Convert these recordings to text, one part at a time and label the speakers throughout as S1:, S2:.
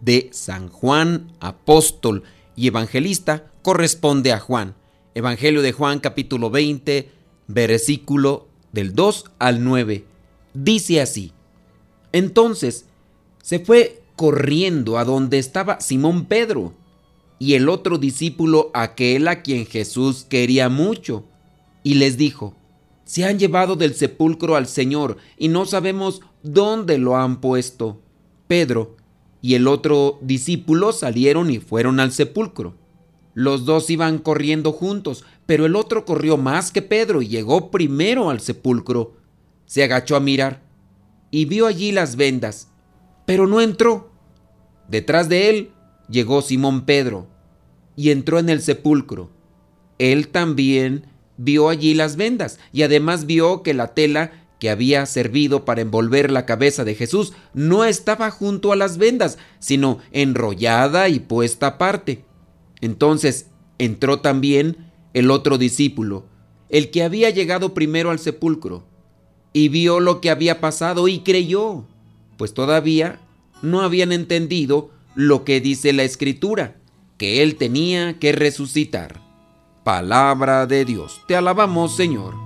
S1: de San Juan, apóstol y evangelista, corresponde a Juan. Evangelio de Juan capítulo 20, versículo del 2 al 9. Dice así. Entonces se fue corriendo a donde estaba Simón Pedro y el otro discípulo, aquel a quien Jesús quería mucho, y les dijo, se han llevado del sepulcro al Señor y no sabemos dónde lo han puesto. Pedro y el otro discípulo salieron y fueron al sepulcro. Los dos iban corriendo juntos, pero el otro corrió más que Pedro y llegó primero al sepulcro. Se agachó a mirar y vio allí las vendas, pero no entró. Detrás de él llegó Simón Pedro y entró en el sepulcro. Él también vio allí las vendas y además vio que la tela que había servido para envolver la cabeza de Jesús no estaba junto a las vendas, sino enrollada y puesta aparte. Entonces entró también el otro discípulo, el que había llegado primero al sepulcro, y vio lo que había pasado y creyó, pues todavía no habían entendido lo que dice la escritura, que él tenía que resucitar. Palabra de Dios. Te alabamos, Señor.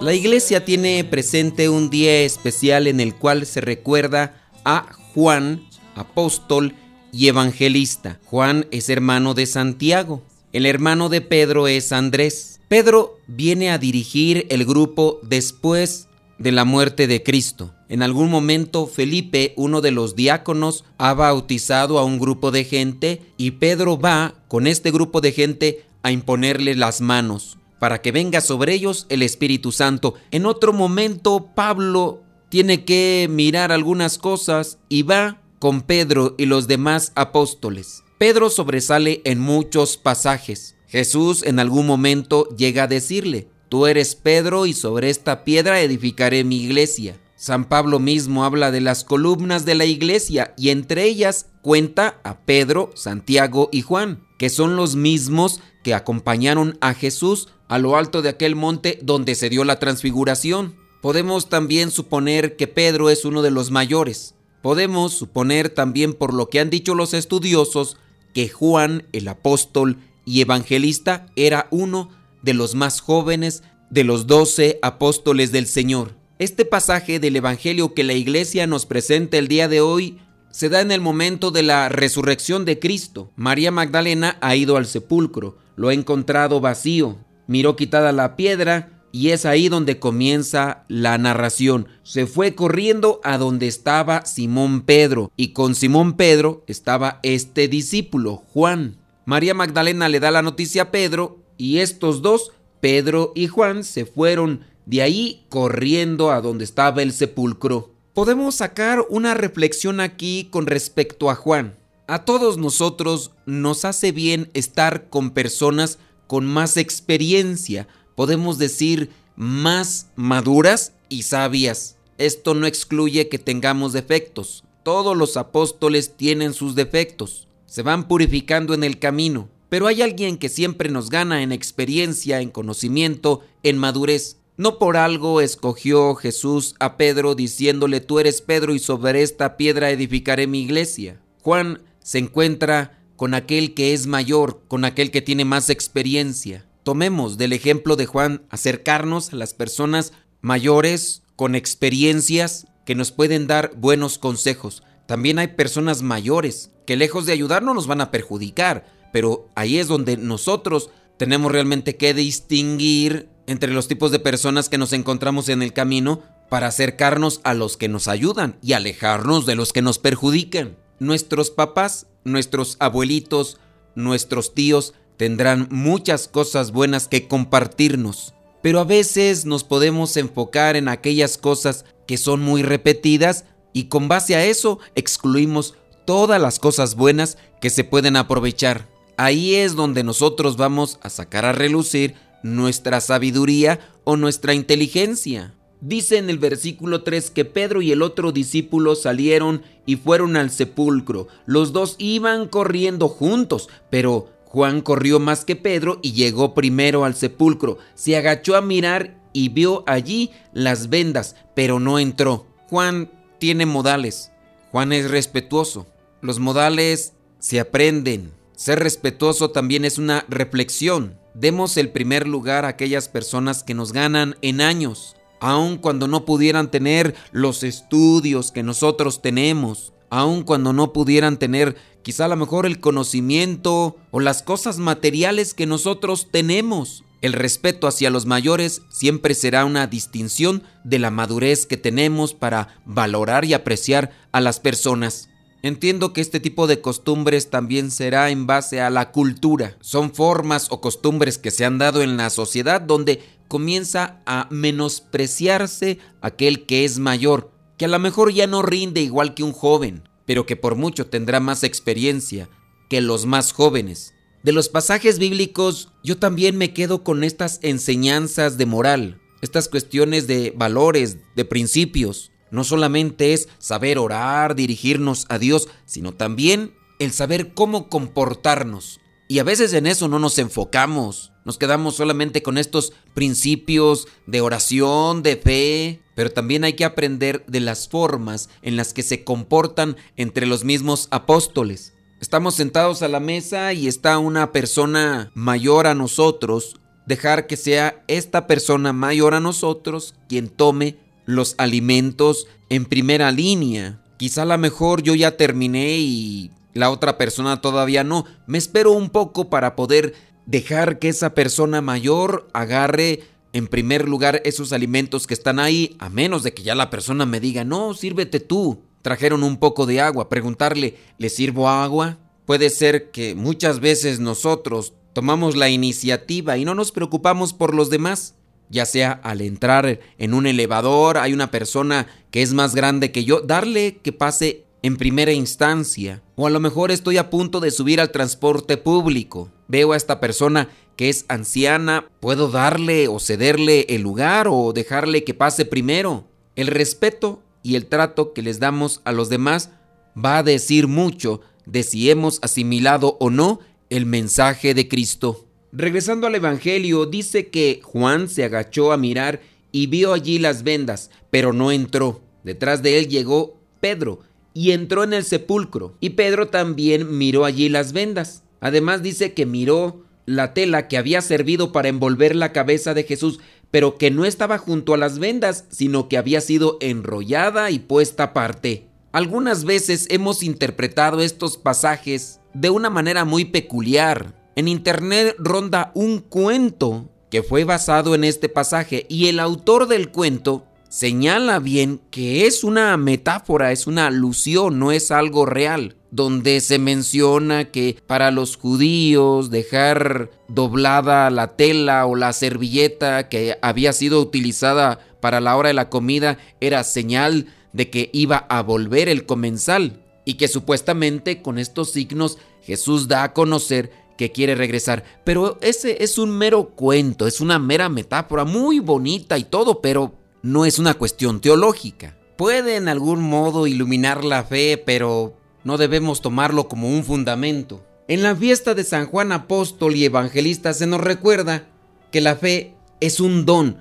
S1: La iglesia tiene presente un día especial en el cual se recuerda a Juan, apóstol y evangelista. Juan es hermano de Santiago. El hermano de Pedro es Andrés. Pedro viene a dirigir el grupo después de la muerte de Cristo. En algún momento Felipe, uno de los diáconos, ha bautizado a un grupo de gente y Pedro va con este grupo de gente a imponerle las manos para que venga sobre ellos el Espíritu Santo. En otro momento Pablo tiene que mirar algunas cosas y va con Pedro y los demás apóstoles. Pedro sobresale en muchos pasajes. Jesús en algún momento llega a decirle, Tú eres Pedro y sobre esta piedra edificaré mi iglesia. San Pablo mismo habla de las columnas de la iglesia y entre ellas cuenta a Pedro, Santiago y Juan, que son los mismos que acompañaron a Jesús a lo alto de aquel monte donde se dio la transfiguración. Podemos también suponer que Pedro es uno de los mayores. Podemos suponer también por lo que han dicho los estudiosos que Juan, el apóstol y evangelista, era uno de los más jóvenes de los doce apóstoles del Señor. Este pasaje del Evangelio que la iglesia nos presenta el día de hoy se da en el momento de la resurrección de Cristo. María Magdalena ha ido al sepulcro, lo ha encontrado vacío, miró quitada la piedra y es ahí donde comienza la narración. Se fue corriendo a donde estaba Simón Pedro y con Simón Pedro estaba este discípulo, Juan. María Magdalena le da la noticia a Pedro y estos dos, Pedro y Juan, se fueron de ahí corriendo a donde estaba el sepulcro. Podemos sacar una reflexión aquí con respecto a Juan. A todos nosotros nos hace bien estar con personas con más experiencia, podemos decir más maduras y sabias. Esto no excluye que tengamos defectos, todos los apóstoles tienen sus defectos, se van purificando en el camino, pero hay alguien que siempre nos gana en experiencia, en conocimiento, en madurez. No por algo escogió Jesús a Pedro diciéndole, tú eres Pedro y sobre esta piedra edificaré mi iglesia. Juan se encuentra con aquel que es mayor, con aquel que tiene más experiencia. Tomemos del ejemplo de Juan acercarnos a las personas mayores con experiencias que nos pueden dar buenos consejos. También hay personas mayores que lejos de ayudarnos nos van a perjudicar, pero ahí es donde nosotros tenemos realmente que distinguir entre los tipos de personas que nos encontramos en el camino para acercarnos a los que nos ayudan y alejarnos de los que nos perjudican. Nuestros papás, nuestros abuelitos, nuestros tíos tendrán muchas cosas buenas que compartirnos, pero a veces nos podemos enfocar en aquellas cosas que son muy repetidas y con base a eso excluimos todas las cosas buenas que se pueden aprovechar. Ahí es donde nosotros vamos a sacar a relucir nuestra sabiduría o nuestra inteligencia. Dice en el versículo 3 que Pedro y el otro discípulo salieron y fueron al sepulcro. Los dos iban corriendo juntos, pero Juan corrió más que Pedro y llegó primero al sepulcro. Se agachó a mirar y vio allí las vendas, pero no entró. Juan tiene modales. Juan es respetuoso. Los modales se aprenden. Ser respetuoso también es una reflexión. Demos el primer lugar a aquellas personas que nos ganan en años, aun cuando no pudieran tener los estudios que nosotros tenemos, aun cuando no pudieran tener quizá a lo mejor el conocimiento o las cosas materiales que nosotros tenemos. El respeto hacia los mayores siempre será una distinción de la madurez que tenemos para valorar y apreciar a las personas. Entiendo que este tipo de costumbres también será en base a la cultura. Son formas o costumbres que se han dado en la sociedad donde comienza a menospreciarse aquel que es mayor, que a lo mejor ya no rinde igual que un joven, pero que por mucho tendrá más experiencia que los más jóvenes. De los pasajes bíblicos yo también me quedo con estas enseñanzas de moral, estas cuestiones de valores, de principios. No solamente es saber orar, dirigirnos a Dios, sino también el saber cómo comportarnos. Y a veces en eso no nos enfocamos, nos quedamos solamente con estos principios de oración, de fe, pero también hay que aprender de las formas en las que se comportan entre los mismos apóstoles. Estamos sentados a la mesa y está una persona mayor a nosotros, dejar que sea esta persona mayor a nosotros quien tome los alimentos en primera línea. Quizá a lo mejor yo ya terminé y la otra persona todavía no. Me espero un poco para poder dejar que esa persona mayor agarre en primer lugar esos alimentos que están ahí, a menos de que ya la persona me diga, no, sírvete tú. Trajeron un poco de agua. Preguntarle, ¿le sirvo agua? Puede ser que muchas veces nosotros tomamos la iniciativa y no nos preocupamos por los demás ya sea al entrar en un elevador, hay una persona que es más grande que yo, darle que pase en primera instancia. O a lo mejor estoy a punto de subir al transporte público. Veo a esta persona que es anciana, puedo darle o cederle el lugar o dejarle que pase primero. El respeto y el trato que les damos a los demás va a decir mucho de si hemos asimilado o no el mensaje de Cristo. Regresando al Evangelio, dice que Juan se agachó a mirar y vio allí las vendas, pero no entró. Detrás de él llegó Pedro y entró en el sepulcro. Y Pedro también miró allí las vendas. Además dice que miró la tela que había servido para envolver la cabeza de Jesús, pero que no estaba junto a las vendas, sino que había sido enrollada y puesta aparte. Algunas veces hemos interpretado estos pasajes de una manera muy peculiar. En internet ronda un cuento que fue basado en este pasaje y el autor del cuento señala bien que es una metáfora, es una alusión, no es algo real, donde se menciona que para los judíos dejar doblada la tela o la servilleta que había sido utilizada para la hora de la comida era señal de que iba a volver el comensal y que supuestamente con estos signos Jesús da a conocer que quiere regresar. Pero ese es un mero cuento, es una mera metáfora muy bonita y todo, pero no es una cuestión teológica. puede en algún modo iluminar la fe, pero no debemos tomarlo como un fundamento. En la fiesta de San Juan Apóstol y Evangelista se nos recuerda que la fe es un don,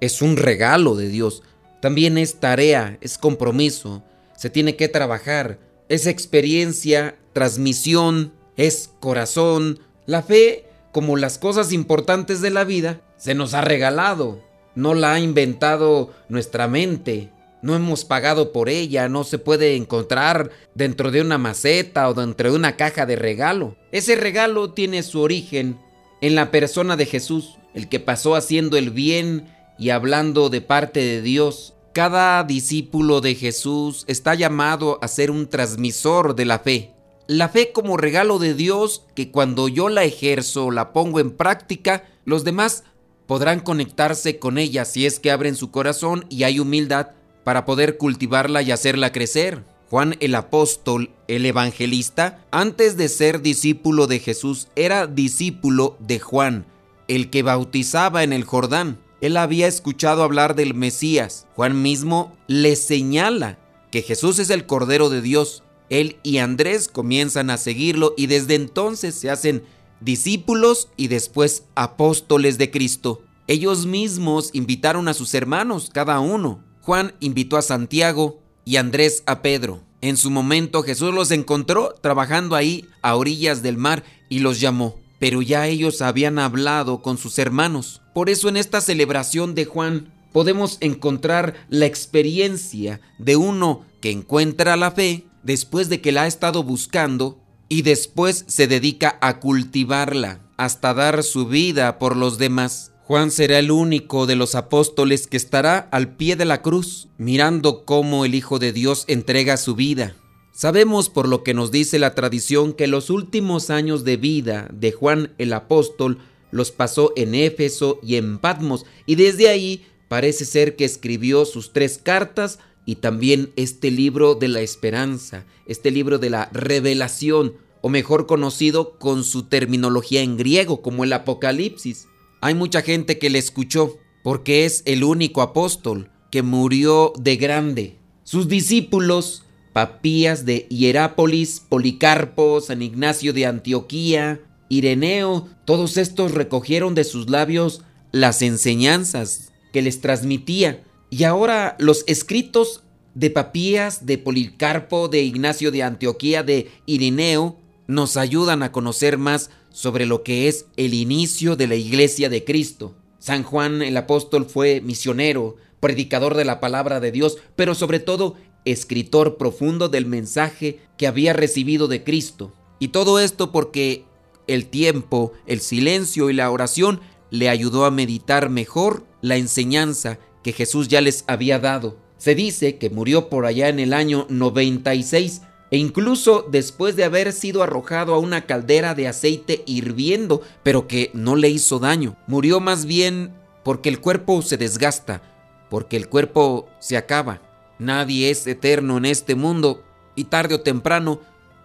S1: es un regalo de Dios. También es tarea, es compromiso, se tiene que trabajar, es experiencia, transmisión, es corazón. La fe, como las cosas importantes de la vida, se nos ha regalado, no la ha inventado nuestra mente. No hemos pagado por ella, no se puede encontrar dentro de una maceta o dentro de una caja de regalo. Ese regalo tiene su origen en la persona de Jesús, el que pasó haciendo el bien y hablando de parte de Dios. Cada discípulo de Jesús está llamado a ser un transmisor de la fe. La fe como regalo de Dios que cuando yo la ejerzo, la pongo en práctica, los demás podrán conectarse con ella si es que abren su corazón y hay humildad para poder cultivarla y hacerla crecer. Juan el apóstol, el evangelista, antes de ser discípulo de Jesús, era discípulo de Juan, el que bautizaba en el Jordán. Él había escuchado hablar del Mesías. Juan mismo le señala que Jesús es el Cordero de Dios. Él y Andrés comienzan a seguirlo y desde entonces se hacen discípulos y después apóstoles de Cristo. Ellos mismos invitaron a sus hermanos, cada uno. Juan invitó a Santiago y Andrés a Pedro. En su momento Jesús los encontró trabajando ahí a orillas del mar y los llamó, pero ya ellos habían hablado con sus hermanos. Por eso en esta celebración de Juan podemos encontrar la experiencia de uno que encuentra la fe después de que la ha estado buscando y después se dedica a cultivarla hasta dar su vida por los demás. Juan será el único de los apóstoles que estará al pie de la cruz, mirando cómo el Hijo de Dios entrega su vida. Sabemos por lo que nos dice la tradición que los últimos años de vida de Juan el apóstol los pasó en Éfeso y en Patmos, y desde ahí parece ser que escribió sus tres cartas y también este libro de la esperanza, este libro de la revelación, o mejor conocido con su terminología en griego como el Apocalipsis. Hay mucha gente que le escuchó porque es el único apóstol que murió de grande. Sus discípulos, Papías de Hierápolis, Policarpo, San Ignacio de Antioquía, Ireneo, todos estos recogieron de sus labios las enseñanzas que les transmitía. Y ahora los escritos de Papías, de Policarpo, de Ignacio de Antioquía, de Ireneo, nos ayudan a conocer más sobre lo que es el inicio de la iglesia de Cristo. San Juan el apóstol fue misionero, predicador de la palabra de Dios, pero sobre todo escritor profundo del mensaje que había recibido de Cristo. Y todo esto porque el tiempo, el silencio y la oración le ayudó a meditar mejor la enseñanza que Jesús ya les había dado. Se dice que murió por allá en el año 96 e incluso después de haber sido arrojado a una caldera de aceite hirviendo, pero que no le hizo daño. Murió más bien porque el cuerpo se desgasta, porque el cuerpo se acaba. Nadie es eterno en este mundo y tarde o temprano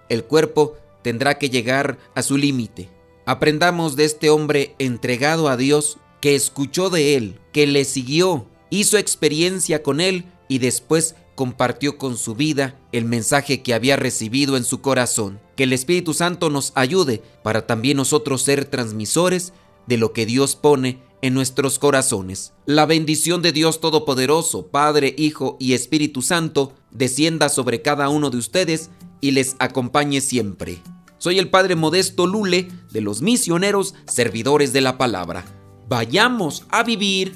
S1: el cuerpo tendrá que llegar a su límite. Aprendamos de este hombre entregado a Dios, que escuchó de él, que le siguió, hizo experiencia con él y después compartió con su vida el mensaje que había recibido en su corazón. Que el Espíritu Santo nos ayude para también nosotros ser transmisores de lo que Dios pone en nuestros corazones. La bendición de Dios Todopoderoso, Padre, Hijo y Espíritu Santo, descienda sobre cada uno de ustedes y les acompañe siempre. Soy el Padre Modesto Lule de los misioneros servidores de la palabra. Vayamos a vivir